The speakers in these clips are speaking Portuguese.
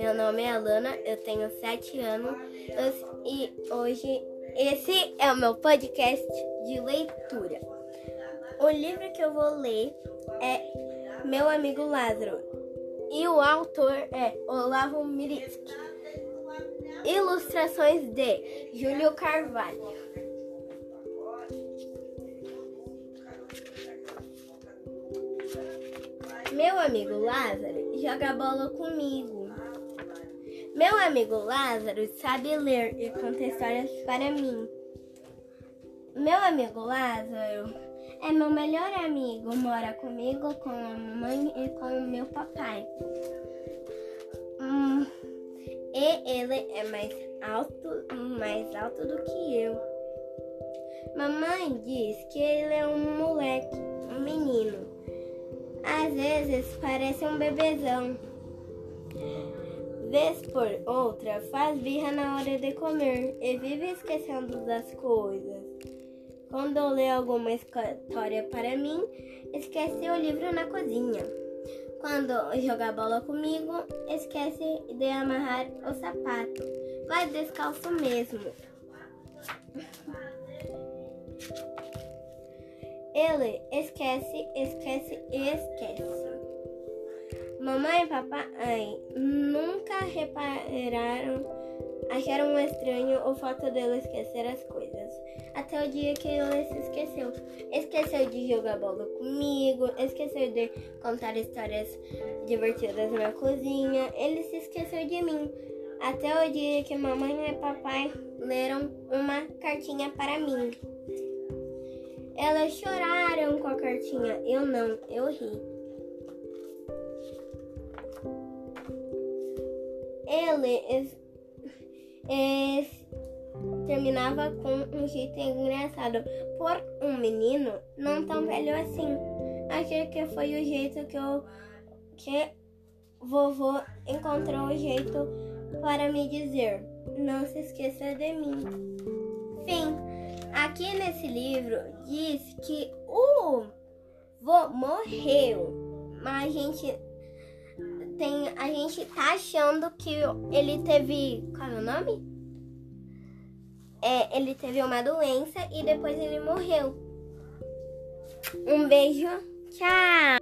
Meu nome é Alana, eu tenho 7 anos e hoje esse é o meu podcast de leitura. O livro que eu vou ler é Meu Amigo Lázaro e o autor é Olavo Miritsky. Ilustrações de Júlio Carvalho. Meu amigo Lázaro joga bola comigo. Meu amigo Lázaro sabe ler e conta histórias para mim. Meu amigo Lázaro é meu melhor amigo, mora comigo, com a mamãe e com o meu papai. Hum, e ele é mais alto, mais alto do que eu. Mamãe diz que ele é um moleque, um menino. Às vezes parece um bebezão. Vez por outra, faz birra na hora de comer e vive esquecendo das coisas. Quando lê alguma história para mim, esquece o livro na cozinha. Quando joga bola comigo, esquece de amarrar o sapato. Vai descalço mesmo. Ele esquece, esquece e esquece. Mamãe e papai nunca repararam, acharam estranho o fato dele esquecer as coisas. Até o dia que ele se esqueceu. Esqueceu de jogar bola comigo, esqueceu de contar histórias divertidas na cozinha, ele se esqueceu de mim. Até o dia que mamãe e papai leram uma cartinha para mim. Elas choraram com a cartinha. Eu não, eu ri. Ele terminava com um jeito engraçado. Por um menino não tão velho assim. Achei que foi o jeito que eu que vovô encontrou o jeito para me dizer: não se esqueça de mim. Fim. Aqui nesse livro diz que o vô morreu, mas a gente tem a gente tá achando que ele teve qual é o nome? É, ele teve uma doença e depois ele morreu. Um beijo, tchau.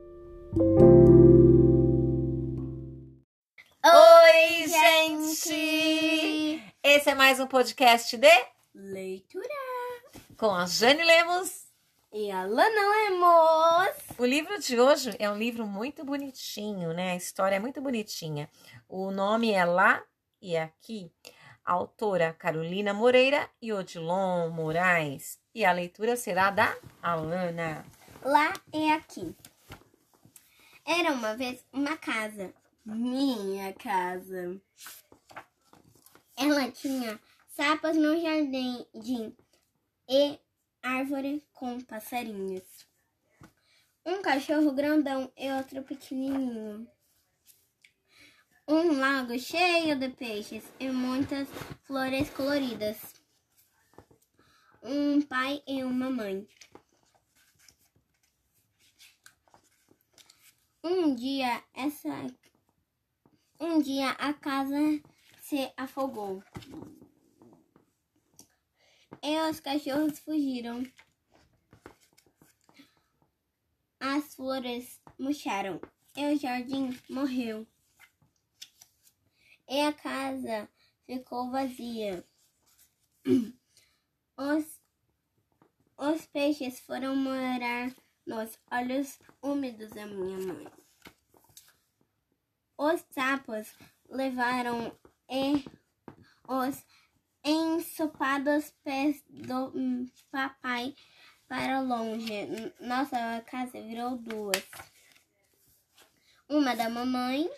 Oi, gente! Esse é mais um podcast de Leitura com a Jane Lemos. E a Lana Lemos. O livro de hoje é um livro muito bonitinho, né? A história é muito bonitinha. O nome é Lá e Aqui. A autora Carolina Moreira e Odilon Moraes. E a leitura será da Alana. Lá é aqui. Era uma vez uma casa. Minha casa. Ela tinha sapas no jardim e árvore com passarinhos. Um cachorro grandão e outro pequenininho. Um lago cheio de peixes e muitas flores coloridas. Um pai e uma mãe. Um dia essa um dia a casa se afogou. E os cachorros fugiram. As flores murcharam e o jardim morreu. E a casa ficou vazia. Os, os peixes foram morar nos olhos úmidos da minha mãe. Os sapos levaram e os ensopados pés do papai para longe. Nossa casa virou duas. Uma da mamãe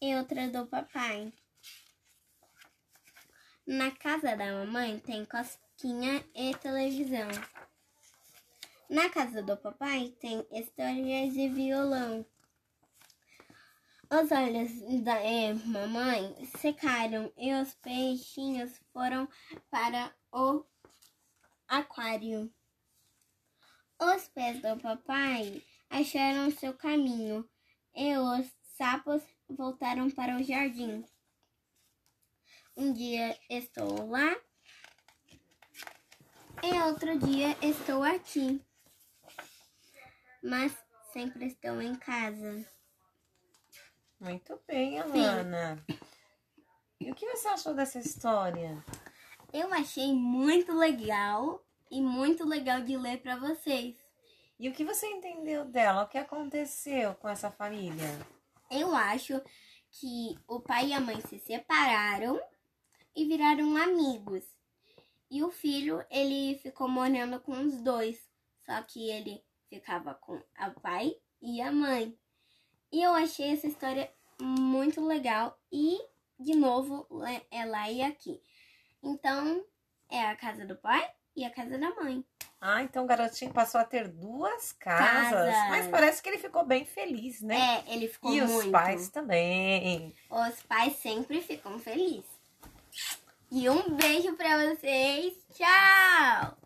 e outra do papai. Na casa da mamãe tem cosquinha e televisão. Na casa do papai tem histórias e violão. Os olhos da eh, mamãe secaram e os peixinhos foram para o aquário. Os pés do papai acharam seu caminho e os sapos voltaram para o jardim. Um dia estou lá e outro dia estou aqui. Mas sempre estou em casa. Muito bem, Alana. E o que você achou dessa história? Eu achei muito legal e muito legal de ler para vocês. E o que você entendeu dela? O que aconteceu com essa família? Eu acho que o pai e a mãe se separaram e viraram amigos. E o filho, ele ficou morando com os dois. Só que ele ficava com o pai e a mãe. E eu achei essa história muito legal. E, de novo, é lá e aqui. Então, é a casa do pai e a casa da mãe. Ah, então o garotinho passou a ter duas casas. casas. Mas parece que ele ficou bem feliz, né? É, ele ficou e muito. E os pais também. Os pais sempre ficam felizes. E um beijo para vocês. Tchau!